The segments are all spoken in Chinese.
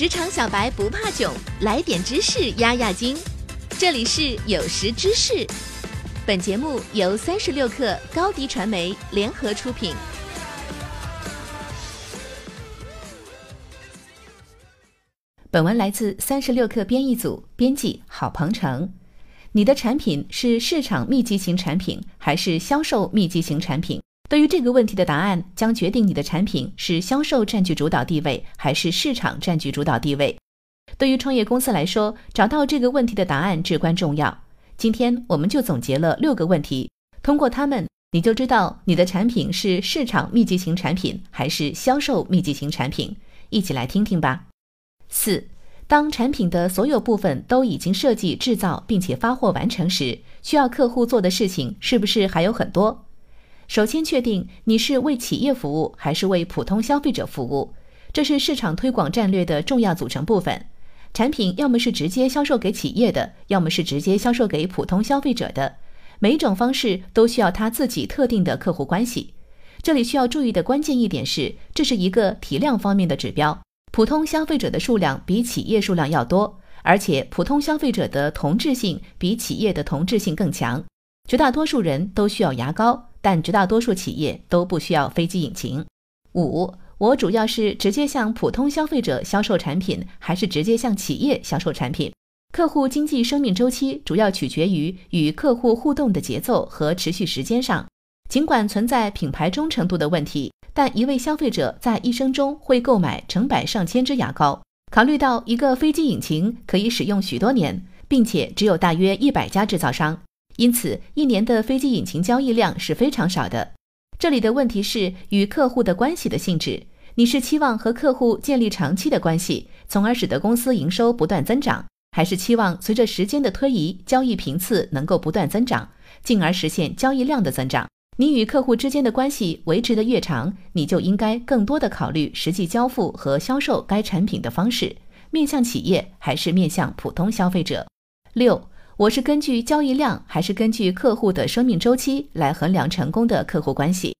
职场小白不怕囧，来点知识压压惊。这里是有识知识，本节目由三十六克高低传媒联合出品。本文来自三十六克编译组，编辑郝鹏程。你的产品是市场密集型产品还是销售密集型产品？对于这个问题的答案，将决定你的产品是销售占据主导地位还是市场占据主导地位。对于创业公司来说，找到这个问题的答案至关重要。今天我们就总结了六个问题，通过它们，你就知道你的产品是市场密集型产品还是销售密集型产品。一起来听听吧。四，当产品的所有部分都已经设计、制造并且发货完成时，需要客户做的事情是不是还有很多？首先确定你是为企业服务还是为普通消费者服务，这是市场推广战略的重要组成部分。产品要么是直接销售给企业的，要么是直接销售给普通消费者的。每一种方式都需要他自己特定的客户关系。这里需要注意的关键一点是，这是一个体量方面的指标。普通消费者的数量比企业数量要多，而且普通消费者的同质性比企业的同质性更强。绝大多数人都需要牙膏。但绝大多数企业都不需要飞机引擎。五，我主要是直接向普通消费者销售产品，还是直接向企业销售产品？客户经济生命周期主要取决于与客户互动的节奏和持续时间上。尽管存在品牌忠诚度的问题，但一位消费者在一生中会购买成百上千支牙膏。考虑到一个飞机引擎可以使用许多年，并且只有大约一百家制造商。因此，一年的飞机引擎交易量是非常少的。这里的问题是与客户的关系的性质。你是期望和客户建立长期的关系，从而使得公司营收不断增长，还是期望随着时间的推移，交易频次能够不断增长，进而实现交易量的增长？你与客户之间的关系维持的越长，你就应该更多的考虑实际交付和销售该产品的方式，面向企业还是面向普通消费者？六。我是根据交易量还是根据客户的生命周期来衡量成功的客户关系？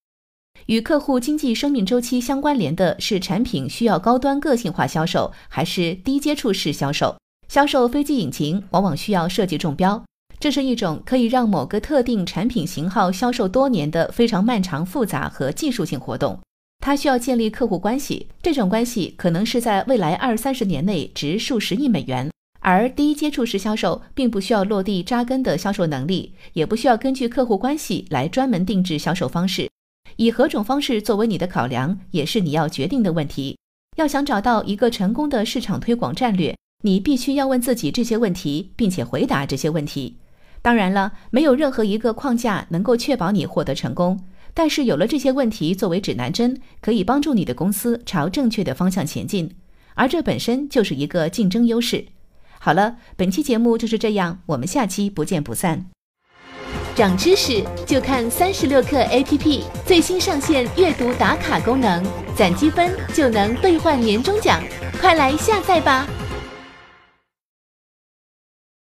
与客户经济生命周期相关联的是产品需要高端个性化销售还是低接触式销售？销售飞机引擎往往需要设计中标，这是一种可以让某个特定产品型号销售多年的非常漫长、复杂和技术性活动。它需要建立客户关系，这种关系可能是在未来二三十年内值数十亿美元。而低接触式销售并不需要落地扎根的销售能力，也不需要根据客户关系来专门定制销售方式。以何种方式作为你的考量，也是你要决定的问题。要想找到一个成功的市场推广战略，你必须要问自己这些问题，并且回答这些问题。当然了，没有任何一个框架能够确保你获得成功，但是有了这些问题作为指南针，可以帮助你的公司朝正确的方向前进，而这本身就是一个竞争优势。好了，本期节目就是这样，我们下期不见不散。长知识就看三十六课 APP，最新上线阅读打卡功能，攒积分就能兑换年终奖，快来下载吧。